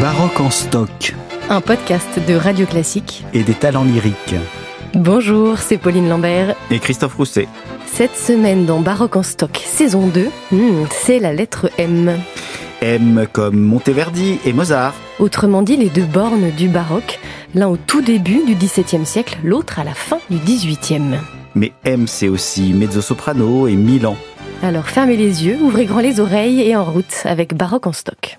Baroque en stock. Un podcast de Radio Classique. Et des talents lyriques. Bonjour, c'est Pauline Lambert. Et Christophe Rousset. Cette semaine dans Baroque en stock, saison 2, hmm, c'est la lettre M. M comme Monteverdi et Mozart. Autrement dit, les deux bornes du baroque, l'un au tout début du XVIIe siècle, l'autre à la fin du XVIIIe. Mais M, c'est aussi mezzo-soprano et Milan. Alors fermez les yeux, ouvrez grand les oreilles et en route avec Baroque en stock.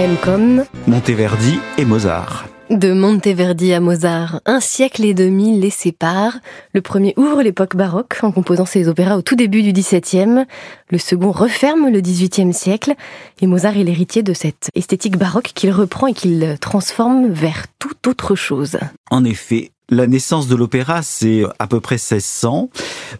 M comme Monteverdi et Mozart. De Monteverdi à Mozart, un siècle et demi les sépare. Le premier ouvre l'époque baroque en composant ses opéras au tout début du XVIIe. Le second referme le XVIIIe siècle. Et Mozart est l'héritier de cette esthétique baroque qu'il reprend et qu'il transforme vers toute autre chose. En effet, la naissance de l'opéra, c'est à peu près 1600.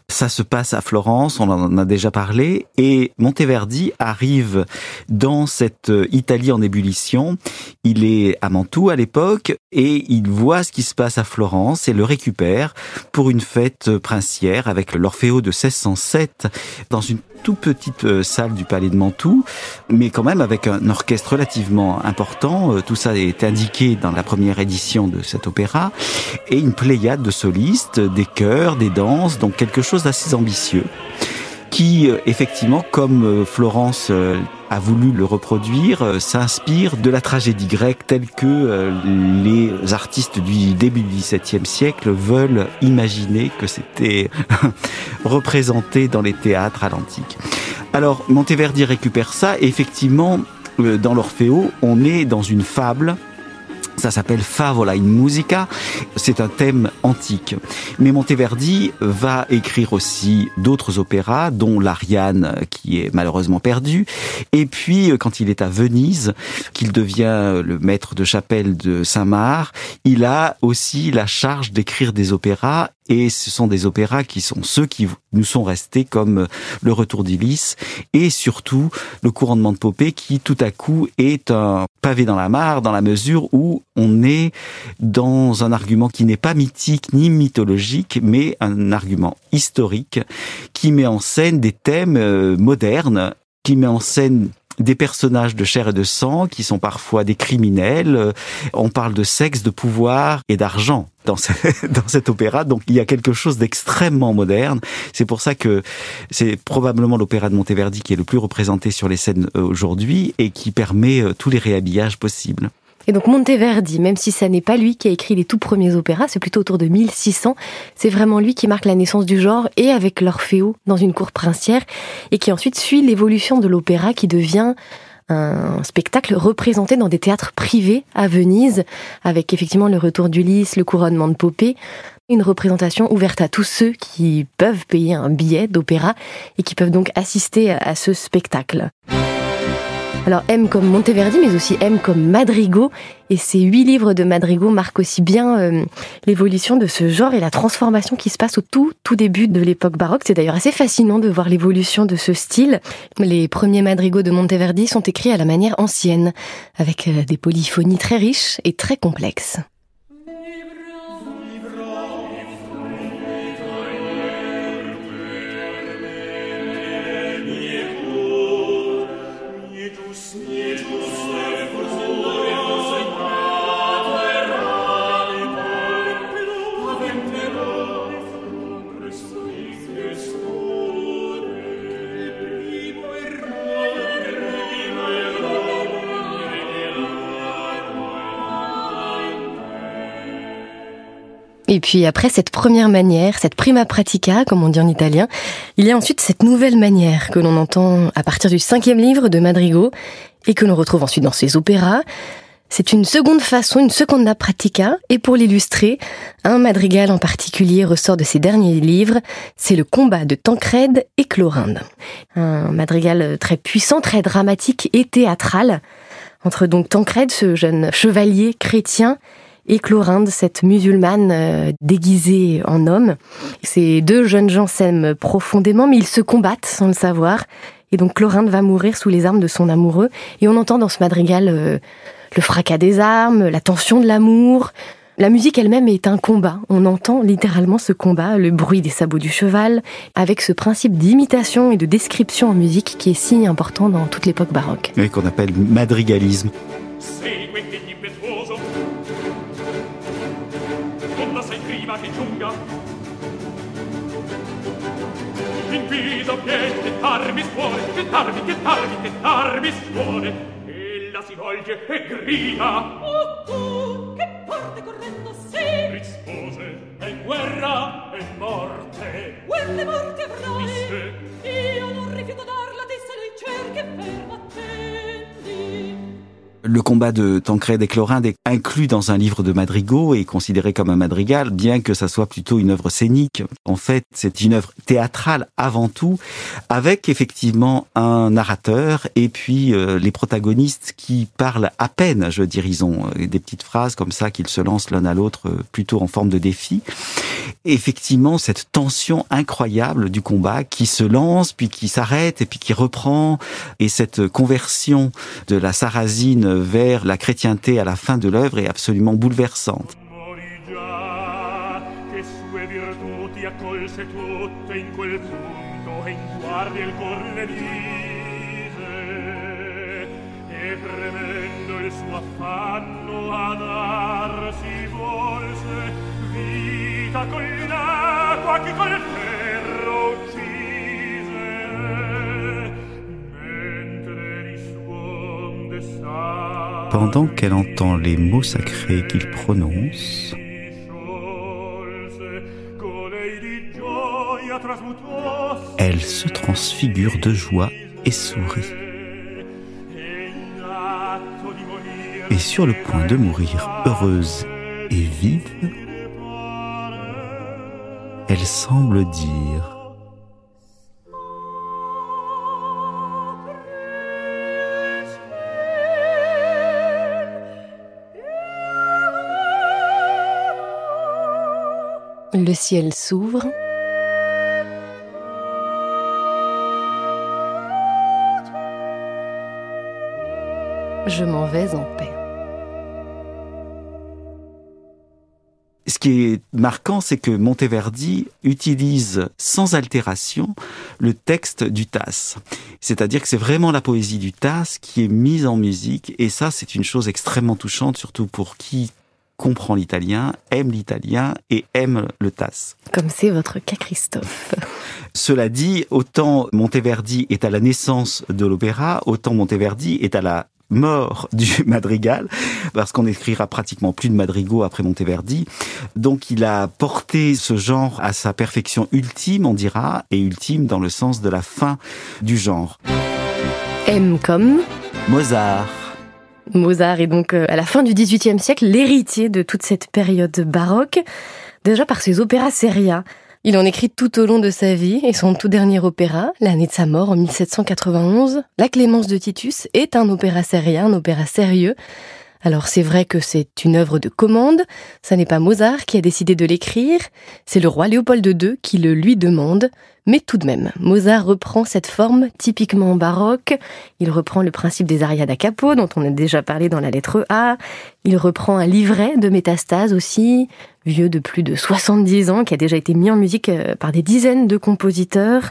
Ça se passe à Florence, on en a déjà parlé, et Monteverdi arrive dans cette Italie en ébullition. Il est à Mantoue à l'époque, et il voit ce qui se passe à Florence et le récupère pour une fête princière avec l'Orfeo de 1607 dans une toute petite euh, salle du palais de Mantoue, mais quand même avec un orchestre relativement important. Euh, tout ça est indiqué dans la première édition de cet opéra. Une pléiade de solistes, des chœurs, des danses, donc quelque chose d'assez ambitieux qui, euh, effectivement, comme Florence a voulu le reproduire, s'inspire de la tragédie grecque telle que les artistes du début du XVIIe siècle veulent imaginer que c'était représenté dans les théâtres à l'antique. Alors Monteverdi récupère ça et effectivement euh, dans l'Orfeo, on est dans une fable ça s'appelle Favola in Musica. C'est un thème antique. Mais Monteverdi va écrire aussi d'autres opéras, dont l'Ariane, qui est malheureusement perdue. Et puis, quand il est à Venise, qu'il devient le maître de chapelle de Saint-Marc, il a aussi la charge d'écrire des opéras et ce sont des opéras qui sont ceux qui nous sont restés comme Le Retour d'Ulysse et surtout Le Couronnement de Popée qui tout à coup est un pavé dans la mare dans la mesure où on est dans un argument qui n'est pas mythique ni mythologique mais un argument historique qui met en scène des thèmes euh, modernes qui met en scène des personnages de chair et de sang qui sont parfois des criminels. On parle de sexe, de pouvoir et d'argent dans, dans cet opéra. Donc il y a quelque chose d'extrêmement moderne. C'est pour ça que c'est probablement l'opéra de Monteverdi qui est le plus représenté sur les scènes euh, aujourd'hui et qui permet euh, tous les réhabillages possibles. Et donc Monteverdi, même si ça n'est pas lui qui a écrit les tout premiers opéras, c'est plutôt autour de 1600, c'est vraiment lui qui marque la naissance du genre et avec l'Orfeo dans une cour princière et qui ensuite suit l'évolution de l'opéra qui devient un spectacle représenté dans des théâtres privés à Venise, avec effectivement le retour d'Ulysse, le couronnement de Popée, une représentation ouverte à tous ceux qui peuvent payer un billet d'opéra et qui peuvent donc assister à ce spectacle. Alors M comme Monteverdi, mais aussi M comme Madrigo. Et ces huit livres de Madrigo marquent aussi bien euh, l'évolution de ce genre et la transformation qui se passe au tout, tout début de l'époque baroque. C'est d'ailleurs assez fascinant de voir l'évolution de ce style. Les premiers Madrigaux de Monteverdi sont écrits à la manière ancienne, avec euh, des polyphonies très riches et très complexes. Jesus, Et puis après cette première manière, cette prima pratica, comme on dit en italien, il y a ensuite cette nouvelle manière que l'on entend à partir du cinquième livre de Madrigo et que l'on retrouve ensuite dans ses opéras. C'est une seconde façon, une seconda pratica, et pour l'illustrer, un madrigal en particulier ressort de ses derniers livres, c'est le combat de Tancrède et Chlorinde. Un madrigal très puissant, très dramatique et théâtral, entre donc Tancrède, ce jeune chevalier chrétien, et Chlorinde, cette musulmane euh, déguisée en homme. Ces deux jeunes gens s'aiment profondément, mais ils se combattent sans le savoir. Et donc Chlorinde va mourir sous les armes de son amoureux. Et on entend dans ce madrigal euh, le fracas des armes, la tension de l'amour. La musique elle-même est un combat. On entend littéralement ce combat, le bruit des sabots du cheval, avec ce principe d'imitation et de description en musique qui est si important dans toute l'époque baroque. Et qu'on appelle madrigalisme. fido che gettarmi suore, gettarmi, gettarmi, gettarmi suore. Ella si volge e grida. Oh, tu, che parte correndo sì Rispose, è guerra e morte. Guerra e morte avrai. Disse, Le combat de Tancred et Clorinde est inclus dans un livre de madrigaux et considéré comme un madrigal, bien que ça soit plutôt une œuvre scénique. En fait, c'est une œuvre théâtrale avant tout, avec effectivement un narrateur et puis euh, les protagonistes qui parlent à peine, je veux dire, ils ont euh, des petites phrases comme ça qu'ils se lancent l'un à l'autre euh, plutôt en forme de défi. effectivement, cette tension incroyable du combat qui se lance, puis qui s'arrête et puis qui reprend, et cette conversion de la sarrasine vers la chrétienté à la fin de l'œuvre est absolument bouleversante. Pendant qu'elle entend les mots sacrés qu'il prononce, elle se transfigure de joie et sourit. Et sur le point de mourir heureuse et vive, elle semble dire Le ciel s'ouvre. Je m'en vais en paix. Ce qui est marquant, c'est que Monteverdi utilise sans altération le texte du Tasse. C'est-à-dire que c'est vraiment la poésie du Tasse qui est mise en musique, et ça, c'est une chose extrêmement touchante, surtout pour qui comprend l'italien, aime l'italien et aime le Tasse. Comme c'est votre cas, Christophe. Cela dit, autant Monteverdi est à la naissance de l'opéra, autant Monteverdi est à la mort du madrigal, parce qu'on n'écrira pratiquement plus de madrigaux après Monteverdi. Donc il a porté ce genre à sa perfection ultime, on dira, et ultime dans le sens de la fin du genre. M comme Mozart. Mozart est donc euh, à la fin du XVIIIe siècle l'héritier de toute cette période baroque, déjà par ses opéras seria. Il en écrit tout au long de sa vie et son tout dernier opéra, l'année de sa mort en 1791, La Clémence de Titus, est un opéra seria, un opéra sérieux. Alors c'est vrai que c'est une œuvre de commande, ça n'est pas Mozart qui a décidé de l'écrire, c'est le roi Léopold II qui le lui demande, mais tout de même, Mozart reprend cette forme typiquement baroque, il reprend le principe des arias da capo dont on a déjà parlé dans la lettre A, il reprend un livret de métastase aussi, vieux de plus de 70 ans, qui a déjà été mis en musique euh, par des dizaines de compositeurs.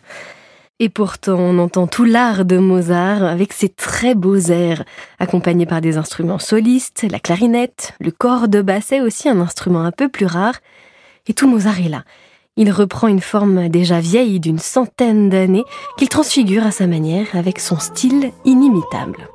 Et pourtant, on entend tout l'art de Mozart avec ses très beaux airs, accompagnés par des instruments solistes, la clarinette, le corps de basset aussi, un instrument un peu plus rare. Et tout Mozart est là. Il reprend une forme déjà vieille d'une centaine d'années qu'il transfigure à sa manière avec son style inimitable.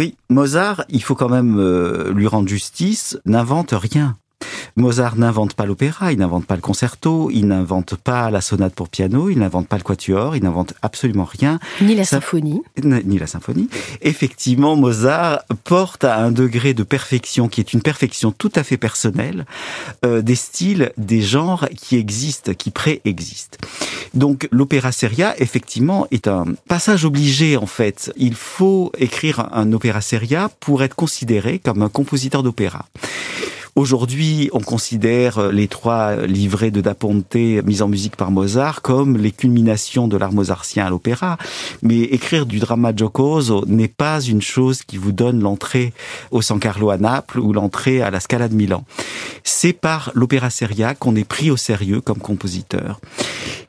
Oui, Mozart, il faut quand même euh, lui rendre justice, n'invente rien. Mozart n'invente pas l'opéra, il n'invente pas le concerto, il n'invente pas la sonate pour piano, il n'invente pas le quatuor, il n'invente absolument rien. Ni la symphonie. Ni la symphonie. Effectivement, Mozart porte à un degré de perfection qui est une perfection tout à fait personnelle euh, des styles, des genres qui existent, qui préexistent. Donc l'opéra seria, effectivement, est un passage obligé en fait. Il faut écrire un opéra seria pour être considéré comme un compositeur d'opéra. Aujourd'hui, on considère euh, les trois livrets de Da Ponte mis en musique par Mozart comme les culminations de l'art mozartien à l'opéra. Mais écrire du drama giocoso n'est pas une chose qui vous donne l'entrée au San Carlo à Naples ou l'entrée à la Scala de Milan. C'est par l'opéra seria qu'on est pris au sérieux comme compositeur.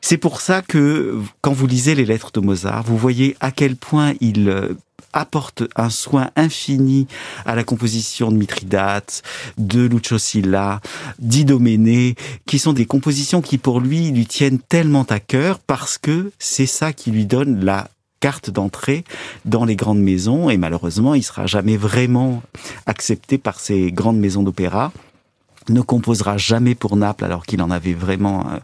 C'est pour ça que quand vous lisez les lettres de Mozart, vous voyez à quel point il euh, apporte un soin infini à la composition de Mithridate, de Lucio Silla, d'Idoménée, qui sont des compositions qui pour lui lui tiennent tellement à cœur parce que c'est ça qui lui donne la carte d'entrée dans les grandes maisons. Et malheureusement il sera jamais vraiment accepté par ces grandes maisons d'opéra ne composera jamais pour Naples alors qu'il en avait vraiment euh,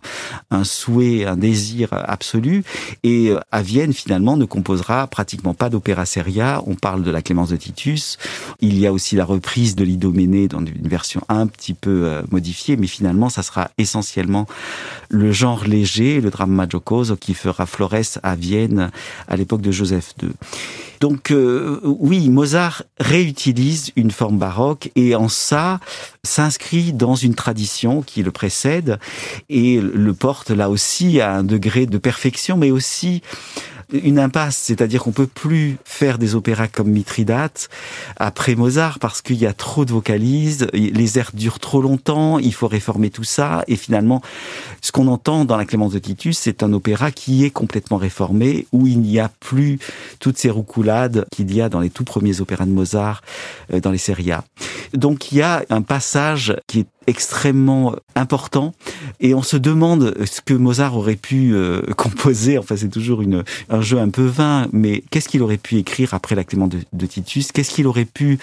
un souhait, un désir absolu. Et euh, à Vienne, finalement, ne composera pratiquement pas d'opéra seria. On parle de la Clémence de Titus. Il y a aussi la reprise de l'Idoménée dans une version un petit peu euh, modifiée, mais finalement, ça sera essentiellement le genre léger, le drama giocoso qui fera Flores à Vienne à l'époque de Joseph II. Donc euh, oui, Mozart réutilise une forme baroque et en ça s'inscrit dans une tradition qui le précède et le porte là aussi à un degré de perfection, mais aussi une impasse, c'est-à-dire qu'on peut plus faire des opéras comme Mithridate après Mozart parce qu'il y a trop de vocalises, les airs durent trop longtemps, il faut réformer tout ça et finalement ce qu'on entend dans la Clémence de Titus, c'est un opéra qui est complètement réformé où il n'y a plus toutes ces roucoulades qu'il y a dans les tout premiers opéras de Mozart euh, dans les séries. Donc il y a un passage qui est extrêmement important et on se demande ce que Mozart aurait pu euh, composer. Enfin, c'est toujours une, un jeu un peu vain, mais qu'est-ce qu'il aurait pu écrire après la Clément de, de Titus? Qu'est-ce qu'il aurait pu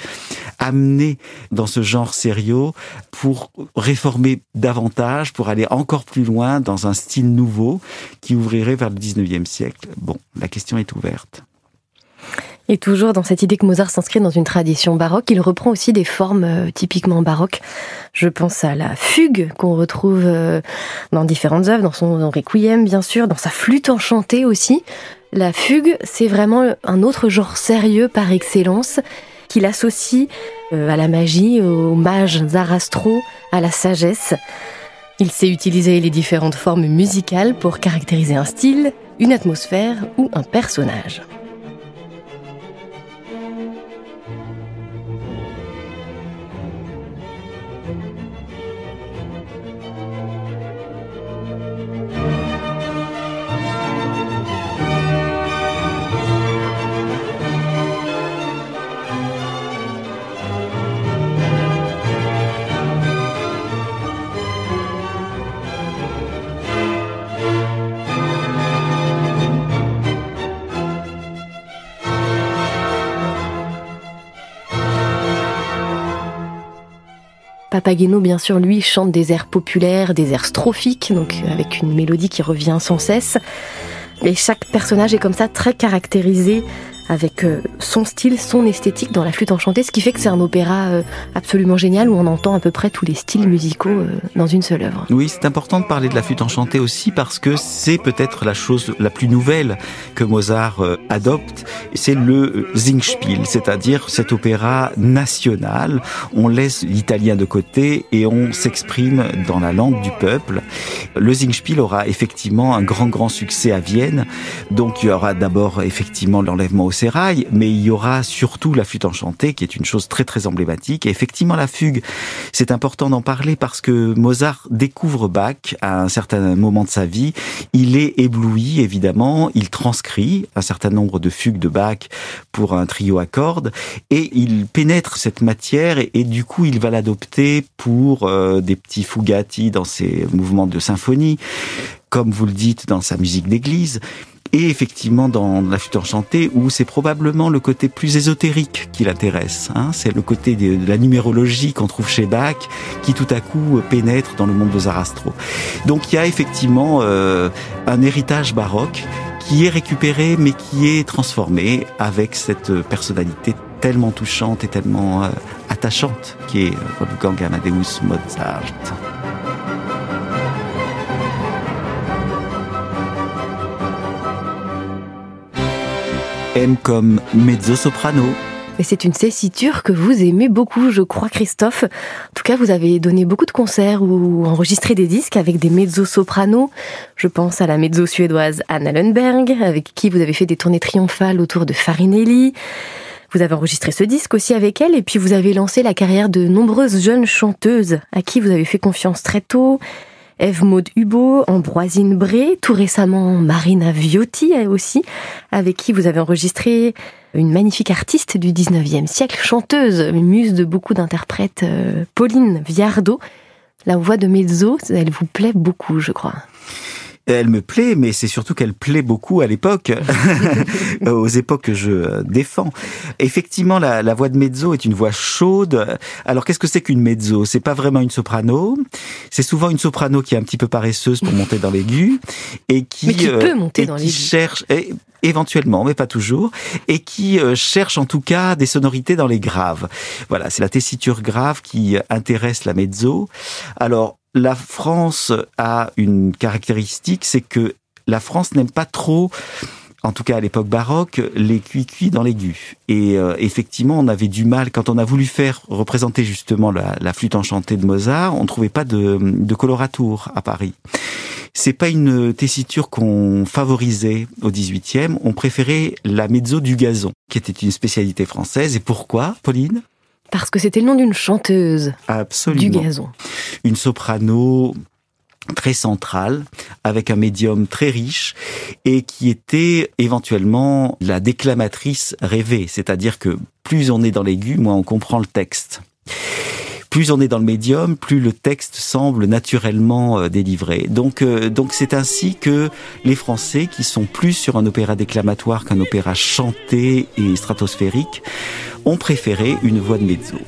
amener dans ce genre sérieux pour réformer davantage, pour aller encore plus loin dans un style nouveau qui ouvrirait vers le 19e siècle? Bon, la question est ouverte. Et toujours dans cette idée que Mozart s'inscrit dans une tradition baroque, il reprend aussi des formes euh, typiquement baroques. Je pense à la fugue qu'on retrouve euh, dans différentes œuvres, dans son requiem bien sûr, dans sa flûte enchantée aussi. La fugue, c'est vraiment un autre genre sérieux par excellence qu'il associe euh, à la magie, au mage Zarastro, à la sagesse. Il sait utiliser les différentes formes musicales pour caractériser un style, une atmosphère ou un personnage. Papageno, bien sûr, lui, chante des airs populaires, des airs strophiques, donc avec une mélodie qui revient sans cesse. Et chaque personnage est comme ça très caractérisé avec son style, son esthétique dans la flûte enchantée, ce qui fait que c'est un opéra absolument génial où on entend à peu près tous les styles musicaux dans une seule œuvre. Oui, c'est important de parler de la flûte enchantée aussi parce que c'est peut-être la chose la plus nouvelle que Mozart adopte, c'est le Singspiel, c'est-à-dire cet opéra national. On laisse l'italien de côté et on s'exprime dans la langue du peuple. Le Singspiel aura effectivement un grand grand succès à Vienne, donc il y aura d'abord effectivement l'enlèvement au mais il y aura surtout la flûte enchantée, qui est une chose très très emblématique. Et effectivement, la fugue, c'est important d'en parler parce que Mozart découvre Bach à un certain moment de sa vie. Il est ébloui, évidemment. Il transcrit un certain nombre de fugues de Bach pour un trio à cordes et il pénètre cette matière et, et du coup, il va l'adopter pour euh, des petits fugati dans ses mouvements de symphonie, comme vous le dites dans sa musique d'église. Et effectivement dans la flûte enchantée où c'est probablement le côté plus ésotérique qui l'intéresse. Hein. C'est le côté de, la numérologie qu'on trouve chez Bach qui tout à coup pénètre dans le monde de Zarastro. Donc il y a effectivement euh, un héritage baroque qui est récupéré mais qui est transformé avec cette personnalité tellement touchante et tellement euh, attachante qui est Wolfgang Amadeus Mozart. M comme mezzo-soprano. Et c'est une tessiture que vous aimez beaucoup, je crois, Christophe. En tout cas, vous avez donné beaucoup de concerts ou enregistré des disques avec des mezzo-sopranos. Je pense à la mezzo-suédoise Anna Lundberg, avec qui vous avez fait des tournées triomphales autour de Farinelli. Vous avez enregistré ce disque aussi avec elle, et puis vous avez lancé la carrière de nombreuses jeunes chanteuses à qui vous avez fait confiance très tôt. Eve Maud Hubo, Ambroisine Bré, tout récemment Marina Viotti aussi, avec qui vous avez enregistré une magnifique artiste du 19e siècle, chanteuse, muse de beaucoup d'interprètes, euh, Pauline Viardot. La voix de mezzo, elle vous plaît beaucoup, je crois. Elle me plaît, mais c'est surtout qu'elle plaît beaucoup à l'époque, aux époques que je défends. Effectivement, la, la, voix de mezzo est une voix chaude. Alors, qu'est-ce que c'est qu'une mezzo? C'est pas vraiment une soprano. C'est souvent une soprano qui est un petit peu paresseuse pour monter dans l'aigu et qui, mais qui euh, peut monter dans l'aigu. cherche éventuellement, mais pas toujours, et qui euh, cherche en tout cas des sonorités dans les graves. Voilà, c'est la tessiture grave qui intéresse la mezzo. Alors, la France a une caractéristique, c'est que la France n'aime pas trop en tout cas à l'époque baroque, les cuits-cuits dans l'aigu. Et euh, effectivement, on avait du mal, quand on a voulu faire représenter justement la, flûte enchantée de Mozart, on ne trouvait pas de, de coloratour à Paris. C'est pas une tessiture qu'on favorisait au 18e, on préférait la mezzo du gazon, qui était une spécialité française. Et pourquoi, Pauline? Parce que c'était le nom d'une chanteuse Absolument. du gazon. Une soprano très centrale, avec un médium très riche, et qui était éventuellement la déclamatrice rêvée, c'est-à-dire que plus on est dans l'aigu, moins on comprend le texte plus on est dans le médium, plus le texte semble naturellement euh, délivré. Donc, euh, donc c'est ainsi que les Français, qui sont plus sur un opéra déclamatoire qu'un opéra chanté et stratosphérique, ont préféré une voix de mezzo.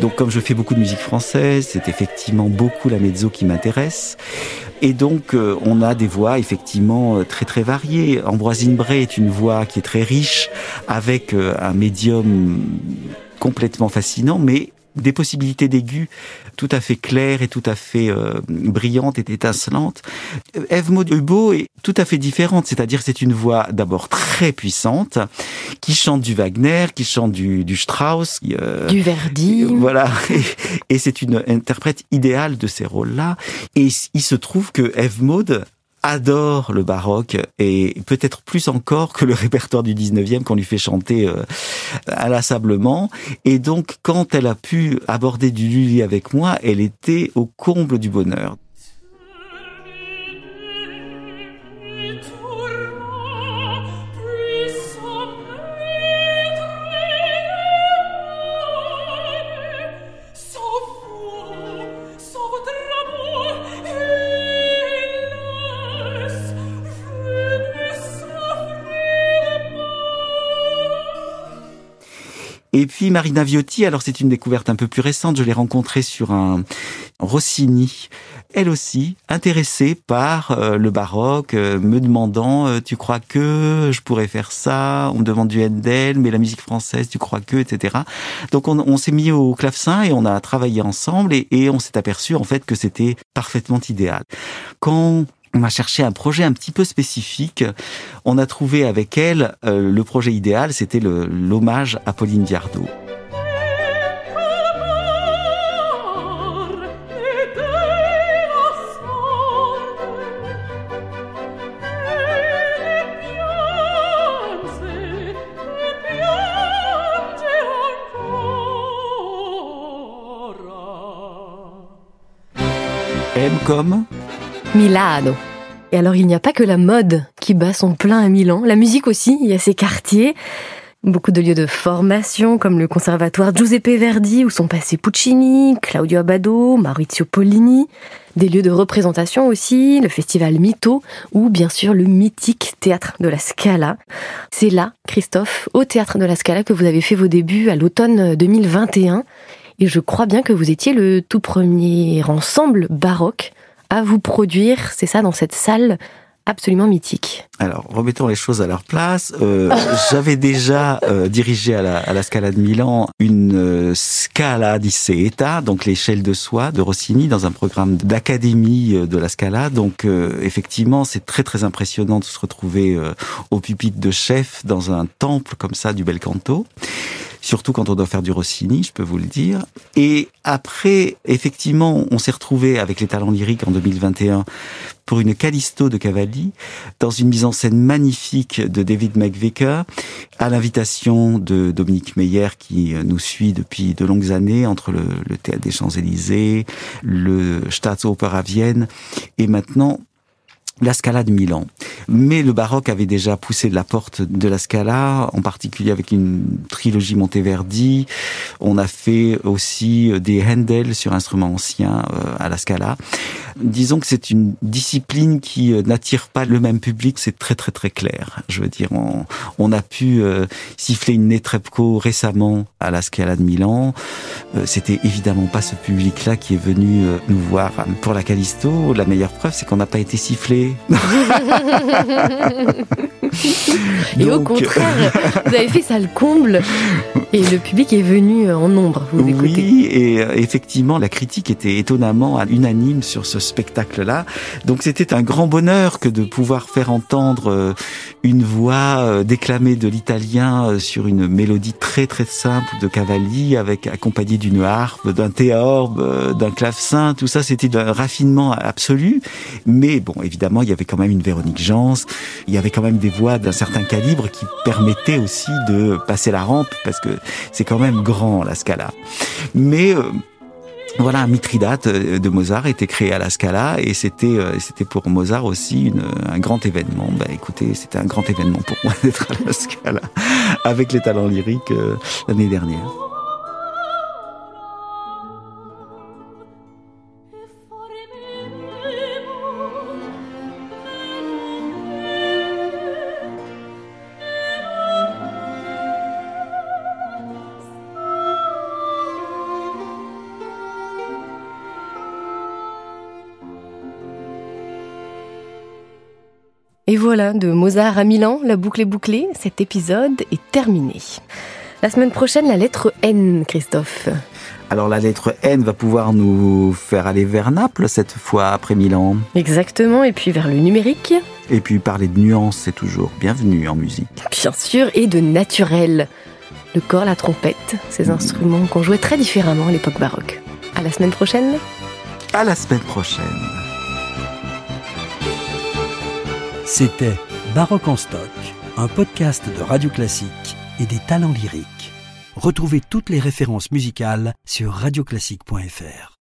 Donc comme je fais beaucoup de musique française, c'est effectivement beaucoup la mezzo qui m'intéresse. Et donc, euh, on a des voix effectivement euh, très très variées. Ambroisine Bray est une voix qui est très riche, avec euh, un médium complètement fascinant, mais des possibilités d'aigus tout à fait claires et tout à fait euh, brillantes et étincelantes. Eve Maud Hubo est tout à fait différente, c'est-à-dire c'est une voix d'abord très puissante, qui chante du Wagner, qui chante du, du Strauss, euh, du Verdi. voilà, et, et c'est une interprète idéale de ces rôles-là. Et il se trouve que Eve Maud adore le baroque et peut-être plus encore que le répertoire du 19e qu'on lui fait chanter euh, inlassablement. Et donc, quand elle a pu aborder du Lully avec moi, elle était au comble du bonheur. Et puis Marina Viotti, alors c'est une découverte un peu plus récente, je l'ai rencontrée sur un Rossini, elle aussi intéressée par euh, le baroque, euh, me demandant euh, tu crois que je pourrais faire ça, on me demande du Handel, mais la musique française tu crois que, etc. Donc on, s'est mis au clavecin et on a travaillé ensemble et, et on s'est aperçu en fait que c'était parfaitement idéal. Quand on a cherché un projet un petit peu spécifique. On a trouvé avec elle euh, le projet idéal, c'était l'hommage à Pauline Viardot. M comme Milano. Et alors, il n'y a pas que la mode qui bat son plein à Milan, la musique aussi, il y a ses quartiers. Beaucoup de lieux de formation comme le conservatoire Giuseppe Verdi où sont passés Puccini, Claudio Abbado, Maurizio Pollini. Des lieux de représentation aussi, le festival Mito ou bien sûr le mythique théâtre de la Scala. C'est là, Christophe, au théâtre de la Scala que vous avez fait vos débuts à l'automne 2021. Et je crois bien que vous étiez le tout premier ensemble baroque à vous produire, c'est ça, dans cette salle absolument mythique. Alors, remettons les choses à leur place. Euh, J'avais déjà euh, dirigé à la, Scala de Milan une euh, Scala di Seta, donc l'échelle de soie de Rossini, dans un programme d'académie de la Scala. Donc, effectivement, c'est très très impressionnant de se retrouver au pupitre de chef dans un temple comme ça du bel canto surtout quand on doit faire du Rossini, je peux vous le dire. Et après, effectivement, on s'est retrouvé avec les talents lyriques en 2021 pour une Callisto de Cavalli, dans une mise en scène magnifique de David McVicker, à l'invitation de Dominique Meyer, qui nous suit depuis de longues années, entre le, le Théâtre des Champs-Élysées, le Staatsoper à Vienne, et maintenant la Scala de Milan. Mais le baroque avait déjà poussé de la porte de la Scala, en particulier avec une trilogie Monteverdi. On a fait aussi des Handel sur instruments anciens euh, à la Scala. Disons que c'est une discipline qui euh, n'attire pas le même public, c'est très très très clair. Je veux dire, on, a pu euh, siffler une Netrebko récemment à la Scala de Milan. C'était évidemment pas ce public-là qui est venu nous voir pour la Callisto. La meilleure preuve, c'est qu'on n'a pas été sifflé et au contraire, vous avez fait ça le comble et le public est venu en nombre. Vous oui, et euh, effectivement, la critique était étonnamment unanime sur ce spectacle-là. Donc c'était un grand bonheur que de pouvoir faire entendre euh, une voix euh, déclamée de l'italien sur une mélodie très très simple de Cavalli, avec accompagnée d'une harpe, d'un théorbe, d'un clavecin. Tout ça, c'était d'un raffinement absolu. Mais bon, évidemment, il y avait quand même une Véronique Jans, il y avait quand même des voix d'un certain calibre qui permettaient aussi de passer la rampe, parce que c'est quand même grand la Scala. Mais euh, voilà, Mithridate euh, de Mozart était créé à la Scala et c'était euh, c'était pour Mozart aussi un grand événement. Bah écoutez, c'était un grand événement pour moi d'être à la Scala avec les talents lyriques l'année dernière. Et voilà, de Mozart à Milan, la boucle est bouclée, cet épisode est terminé. La semaine prochaine, la lettre N, Christophe. Alors la lettre N va pouvoir nous faire aller vers Naples cette fois après Milan. Exactement, et puis vers le numérique. Et puis parler de nuances, c'est toujours bienvenu en musique. Bien sûr, et de naturel. Le corps, la trompette, ces instruments qu'on jouait très différemment à l'époque baroque. À la semaine prochaine À la semaine prochaine C'était Baroque en stock, un podcast de Radio Classique et des talents lyriques. Retrouvez toutes les références musicales sur radioclassique.fr.